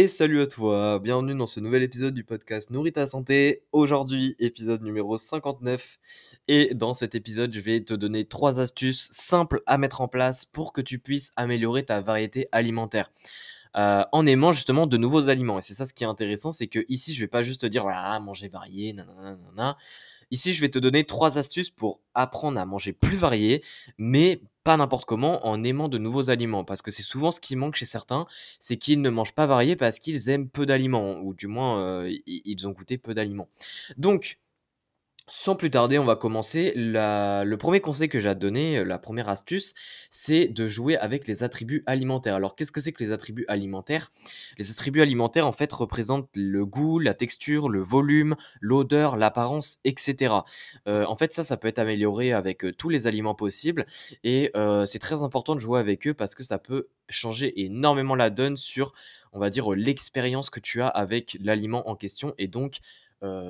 Et salut à toi, bienvenue dans ce nouvel épisode du podcast Nourris ta santé. Aujourd'hui, épisode numéro 59. Et dans cet épisode, je vais te donner trois astuces simples à mettre en place pour que tu puisses améliorer ta variété alimentaire. Euh, en aimant justement de nouveaux aliments. Et c'est ça ce qui est intéressant, c'est que ici, je vais pas juste te dire voilà, manger varié, nanana, Ici, je vais te donner trois astuces pour apprendre à manger plus varié, mais pas n'importe comment, en aimant de nouveaux aliments. Parce que c'est souvent ce qui manque chez certains, c'est qu'ils ne mangent pas varié parce qu'ils aiment peu d'aliments, ou du moins, euh, ils ont goûté peu d'aliments. Donc, sans plus tarder, on va commencer. le premier conseil que j'ai à te donner, euh, la première astuce, c'est de jouer avec les attributs alimentaires. Alors, qu'est-ce que c'est que les attributs alimentaires? Les attributs alimentaires, en fait, représentent le goût, la texture, le volume, l'odeur, l'apparence, etc. Euh, en fait, ça, ça peut être amélioré avec euh, tous les aliments possibles. Et c'est très important de jouer avec eux parce que ça peut changer énormément la donne sur, on va dire, l'expérience que tu as avec l'aliment en question. Et donc,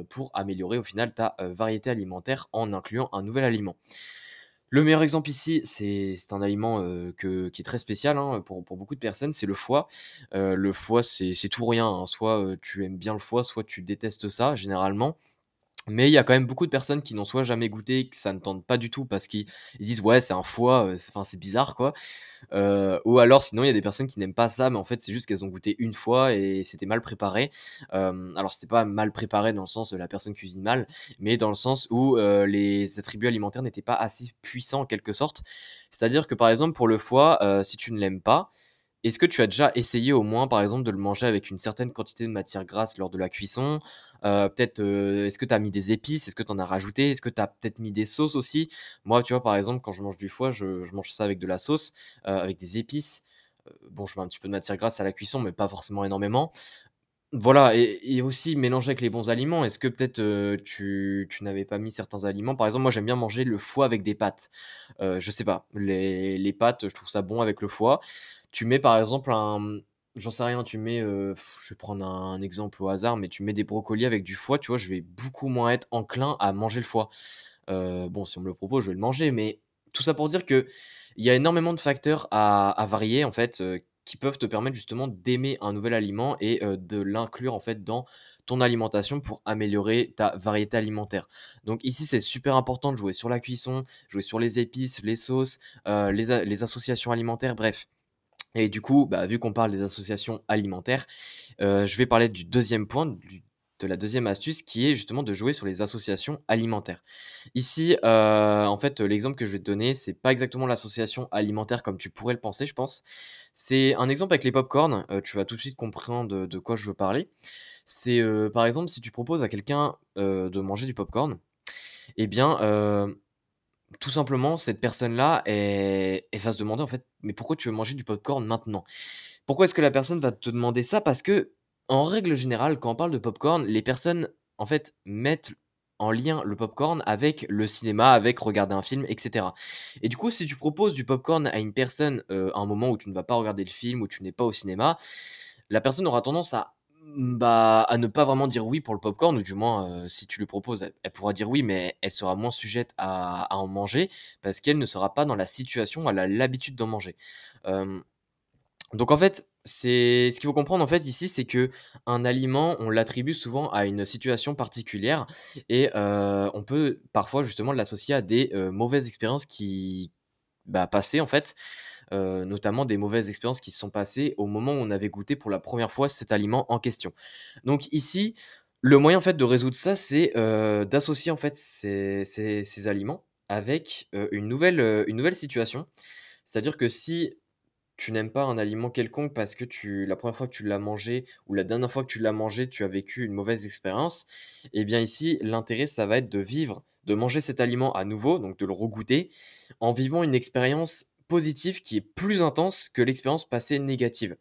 pour améliorer au final ta euh, variété alimentaire en incluant un nouvel aliment. Le meilleur exemple ici, c'est un aliment euh, qui est très spécial hein, pour, beaucoup de personnes, c'est le foie. le foie, c'est tout rien. Hein. Soit tu aimes bien le foie, soit tu détestes ça, généralement. Mais il y a quand même beaucoup de personnes qui n'ont soit jamais goûté, que ça ne tente pas du tout parce qu'ils disent ouais c'est un foie, euh, c'est bizarre quoi. Euh, ou alors sinon il y a des personnes qui n'aiment pas ça, mais en fait c'est juste qu'elles ont goûté une fois et c'était mal préparé. Euh, alors c'était pas mal préparé dans le sens de la personne cuisine mal, mais dans le sens où les attributs alimentaires n'étaient pas assez puissants en quelque sorte. C'est-à-dire que par exemple pour le foie, si tu ne l'aimes pas, est-ce que tu as déjà essayé au moins, par exemple, de le manger avec une certaine quantité de matière grasse lors de la cuisson? Euh, Peut-être, euh, est-ce que tu as mis des épices? Est-ce que tu en as rajouté? Est-ce que tu as peut-être mis des sauces aussi? Moi, tu vois, par exemple, quand je mange du foie, je, mange ça avec de la sauce, euh, avec des épices. bon, je mets un petit peu de matière grasse à la cuisson, mais pas forcément énormément. Voilà, et, aussi mélanger avec les bons aliments. Est-ce que peut-être tu, n'avais pas mis certains aliments? Par exemple, moi j'aime bien manger le foie avec des pâtes. je sais pas, les, les pâtes, je trouve ça bon avec le foie. Tu mets par exemple un. J'en sais rien, tu mets. Euh, je vais prendre un, exemple au hasard, mais tu mets des brocolis avec du foie, tu vois, je vais beaucoup moins être enclin à manger le foie. Euh, bon, si on me le propose, je vais le manger, mais tout ça pour dire que il y a énormément de facteurs à, varier, en fait, euh, qui peuvent te permettre justement d'aimer un nouvel aliment et de l'inclure, en fait, dans ton alimentation pour améliorer ta variété alimentaire. Donc ici, c'est super important de jouer sur la cuisson, jouer sur les épices, les sauces, les, les associations alimentaires, bref. Et du coup, bah, vu qu'on parle des associations alimentaires, euh, je vais parler du deuxième point, de la deuxième astuce, qui est justement de jouer sur les associations alimentaires. Ici, euh, en fait, l'exemple que je vais te donner, c'est pas exactement l'association alimentaire comme tu pourrais le penser, je pense. C'est un exemple avec les pop-corn. Euh, tu vas tout de suite comprendre de, quoi je veux parler. C'est par exemple si tu proposes à quelqu'un de manger du pop-corn, eh bien, tout simplement, cette personne-là, elle, va se demander en fait, mais pourquoi tu veux manger du popcorn maintenant? Pourquoi est-ce que la personne va te demander ça? Parce que, en règle générale, quand on parle de popcorn, les personnes, en fait, mettent en lien le popcorn avec le cinéma, avec regarder un film, etc. Et du coup, si tu proposes du popcorn à une personne euh, à un moment où tu ne vas pas regarder le film, où tu n'es pas au cinéma, la personne aura tendance à bah, à ne pas vraiment dire oui pour le popcorn, ou du moins, si tu lui proposes, elle, pourra dire oui, mais elle sera moins sujette à, en manger parce qu'elle ne sera pas dans la situation, elle a l'habitude d'en manger. donc en fait, c'est ce qu'il faut comprendre en fait ici, c'est que un aliment, on l'attribue souvent à une situation particulière et on peut parfois justement l'associer à des mauvaises expériences qui bah, en fait. Euh, notamment des mauvaises expériences qui se sont passées au moment où on avait goûté pour la première fois cet aliment en question. Donc ici, le moyen en fait de résoudre ça, c'est euh, d'associer en fait ces, aliments avec euh, une, nouvelle, une nouvelle situation. C'est-à-dire que si tu n'aimes pas un aliment quelconque parce que tu, la première fois que tu l'as mangé ou la dernière fois que tu l'as mangé, tu as vécu une mauvaise expérience, et eh bien ici, l'intérêt, ça va être de vivre, de manger cet aliment à nouveau, donc de le regoûter, en vivant une expérience positif qui est plus intense que l'expérience passée négative.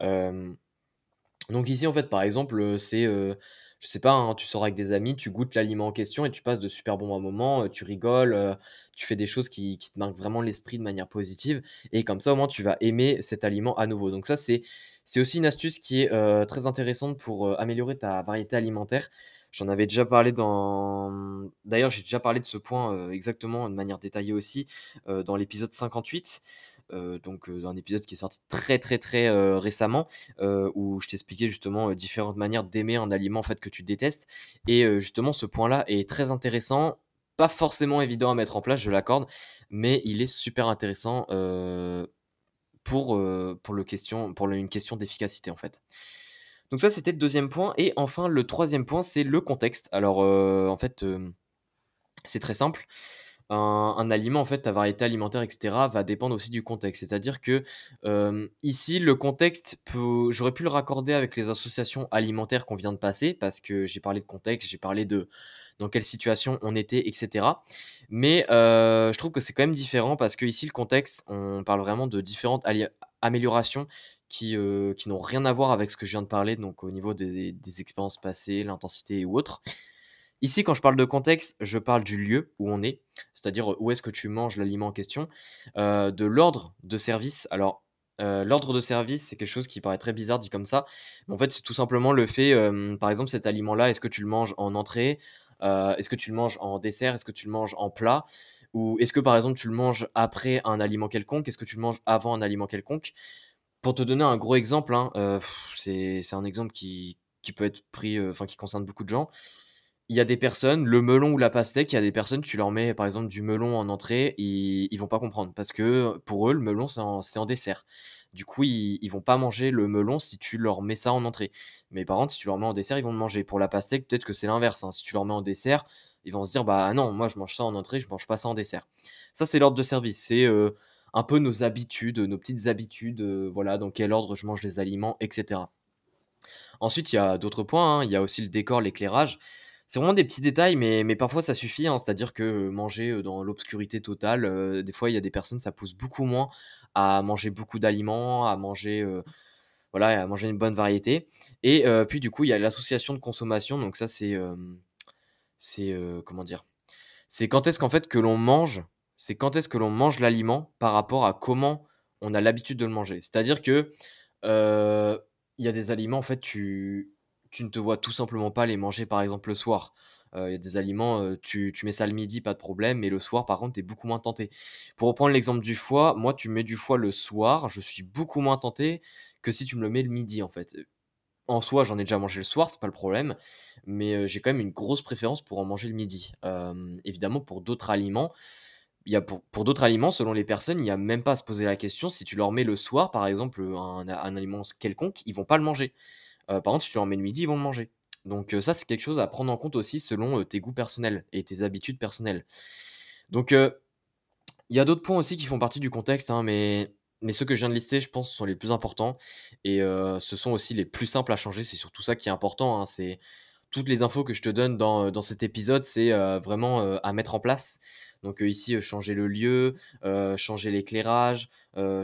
donc ici, en fait, par exemple, c'est, je sais pas, hein, tu sors avec des amis, tu goûtes l'aliment en question et tu passes de super bons moments, tu rigoles, tu fais des choses qui, te marquent vraiment l'esprit de manière positive, et comme ça, au moins, tu vas aimer cet aliment à nouveau. Donc ça, c'est, c'est aussi une astuce qui est très intéressante pour améliorer ta variété alimentaire. J'en avais déjà parlé dans. D'ailleurs, j'ai déjà parlé de ce point exactement de manière détaillée aussi dans l'épisode 58. donc d'un épisode qui est sorti très très très récemment, où je t'expliquais justement différentes manières d'aimer un aliment en fait que tu détestes. Et justement, ce point-là est très intéressant, pas forcément évident à mettre en place, je l'accorde, mais il est super intéressant pour, question, pour une question d'efficacité en fait. Donc ça, c'était le deuxième point. Et enfin, le troisième point, c'est le contexte. Alors, en fait, c'est très simple un, aliment, en fait, ta variété alimentaire, etc., va dépendre aussi du contexte. C'est-à-dire que ici, le contexte, j'aurais pu le raccorder avec les associations alimentaires qu'on vient de passer, parce que j'ai parlé de contexte, j'ai parlé de dans quelle situation on était, etc. Mais je trouve que c'est quand même différent, parce que ici, le contexte, on parle vraiment de différentes améliorations qui, qui n'ont rien à voir avec ce que je viens de parler, donc au niveau des, des expériences passées, l'intensité ou autre. Ici, quand je parle de contexte, je parle du lieu où on est, c'est-à-dire où est-ce que tu manges l'aliment en question, euh, de l'ordre de service. Alors, euh, l'ordre de service, c'est quelque chose qui paraît très bizarre dit comme ça. Mais en fait, c'est tout simplement le fait, euh, par exemple, cet aliment-là, est-ce que tu le manges en entrée Est-ce que tu le manges en dessert? Est-ce que tu le manges en plat? Ou est-ce que, par exemple, tu le manges après un aliment quelconque? Est-ce que tu le manges avant un aliment quelconque? Pour te donner un gros exemple, hein, c'est un exemple qui, qui peut être pris, enfin, qui concerne beaucoup de gens il y a des personnes, le melon ou la pastèque, il y a des personnes, tu leur mets par exemple du melon en entrée, ils, ils vont pas comprendre parce que pour eux, le melon c'est en, dessert. Du coup, ils, ils vont pas manger le melon si tu leur mets ça en entrée. Mais par contre, si tu leur mets en dessert, ils vont le manger. Pour la pastèque, peut-être que c'est l'inverse. Hein. Si tu leur mets en dessert, ils vont se dire bah non, moi je mange ça en entrée, je mange pas ça en dessert. Ça, c'est l'ordre de service. C'est euh, un peu nos habitudes, nos petites habitudes, euh, voilà, dans quel ordre je mange les aliments, etc. Ensuite, il y a d'autres points. Hein. Il y a aussi le décor, l'éclairage. C'est vraiment des petits détails, mais, mais parfois ça suffit. Hein. C'est-à-dire que manger dans l'obscurité totale, des fois il y a des personnes, ça pousse beaucoup moins à manger beaucoup d'aliments, à manger, voilà, à manger une bonne variété. Et puis du coup, il y a l'association de consommation. Donc ça, c'est, c'est comment dire? C'est quand est-ce qu'en fait que l'on mange, c'est quand est-ce que l'on mange l'aliment par rapport à comment on a l'habitude de le manger. C'est-à-dire que il y a des aliments, en fait, tu tu ne te vois tout simplement pas les manger par exemple le soir. Il y a des aliments, tu, mets ça le midi, pas de problème, mais le soir, par contre, tu es beaucoup moins tenté. Pour reprendre l'exemple du foie, moi, tu mets du foie le soir, je suis beaucoup moins tenté que si tu me le mets le midi, en fait. En soi, j'en ai déjà mangé le soir, c'est pas le problème, mais j'ai quand même une grosse préférence pour en manger le midi. évidemment, pour d'autres aliments, y a pour, d'autres aliments, selon les personnes, il n'y a même pas à se poser la question. Si tu leur mets le soir, par exemple, un, un aliment quelconque, ils vont pas le manger. Euh, par contre, si tu leur mets le midi, ils vont le manger. Donc euh, ça, c'est quelque chose à prendre en compte aussi selon euh, tes goûts personnels et tes habitudes personnelles. Donc il y a d'autres points aussi qui font partie du contexte, hein, mais, mais ceux que je viens de lister, je pense, sont les plus importants. Et ce sont aussi les plus simples à changer. C'est surtout ça qui est important. Hein, c'est toutes les infos que je te donne dans, dans cet épisode, c'est vraiment à mettre en place. Donc ici, changer le lieu, changer l'éclairage,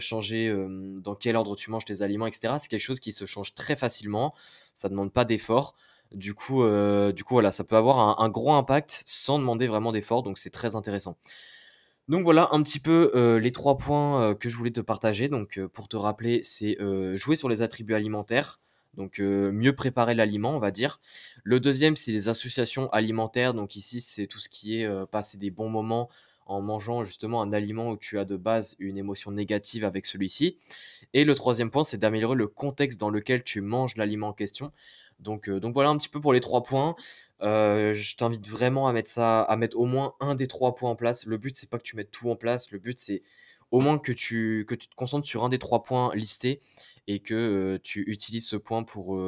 changer dans quel ordre tu manges tes aliments, etc. C'est quelque chose qui se change très facilement. Ça ne demande pas d'effort. Du coup, du coup, voilà, ça peut avoir un, gros impact sans demander vraiment d'effort. Donc c'est très intéressant. Donc voilà un petit peu les trois points que je voulais te partager. Donc pour te rappeler, c'est jouer sur les attributs alimentaires, donc mieux préparer l'aliment, on va dire. Le deuxième, c'est les associations alimentaires. Donc ici, c'est tout ce qui est passer des bons moments en mangeant justement un aliment où tu as de base une émotion négative avec celui-ci. Et le troisième point, c'est d'améliorer le contexte dans lequel tu manges l'aliment en question. Donc, donc voilà un petit peu pour les trois points. je t'invite vraiment à mettre ça, à mettre au moins un des trois points en place. Le but, c'est pas que tu mettes tout en place. Le but, c'est au moins que tu te concentres sur un des trois points listés et que tu utilises ce point pour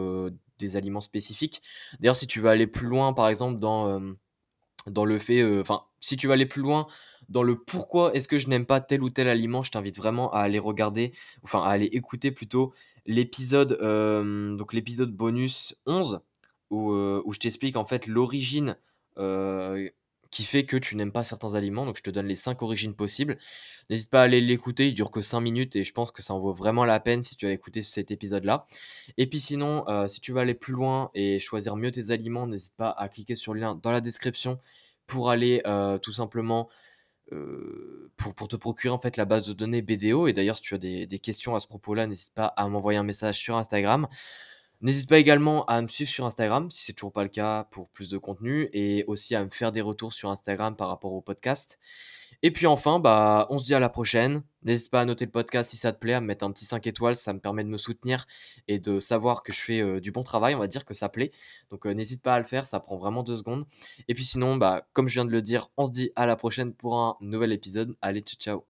des aliments spécifiques. D'ailleurs, si tu veux aller plus loin, par exemple, dans, le fait, enfin, si tu veux aller plus loin dans le pourquoi est-ce que je n'aime pas tel ou tel aliment, je t'invite vraiment à aller regarder, enfin, à aller écouter plutôt l'épisode, donc l'épisode bonus 11, où, où je t'explique en fait l'origine qui fait que tu n'aimes pas certains aliments. Donc je te donne les 5 origines possibles. N'hésite pas à aller l'écouter, il dure que 5 minutes et je pense que ça en vaut vraiment la peine si tu as écouté cet épisode-là. Et puis sinon, euh, si tu veux aller plus loin et choisir mieux tes aliments, n'hésite pas à cliquer sur le lien dans la description pour aller euh, tout simplement euh, pour, te procurer en fait la base de données BDO. Et d'ailleurs, si tu as des, des questions à ce propos-là, n'hésite pas à m'envoyer un message sur Instagram. N'hésite pas également à me suivre sur Instagram si c'est toujours pas le cas pour plus de contenu et aussi à me faire des retours sur Instagram par rapport au podcast. Et puis enfin, bah, on se dit à la prochaine. N'hésite pas à noter le podcast si ça te plaît, à me mettre un petit 5 étoiles, ça me permet de me soutenir et de savoir que je fais euh, du bon travail, on va dire que ça plaît. Donc euh, n'hésite pas à le faire, ça prend vraiment deux secondes. Et puis sinon, bah, comme je viens de le dire, on se dit à la prochaine pour un nouvel épisode. Allez, ciao ciao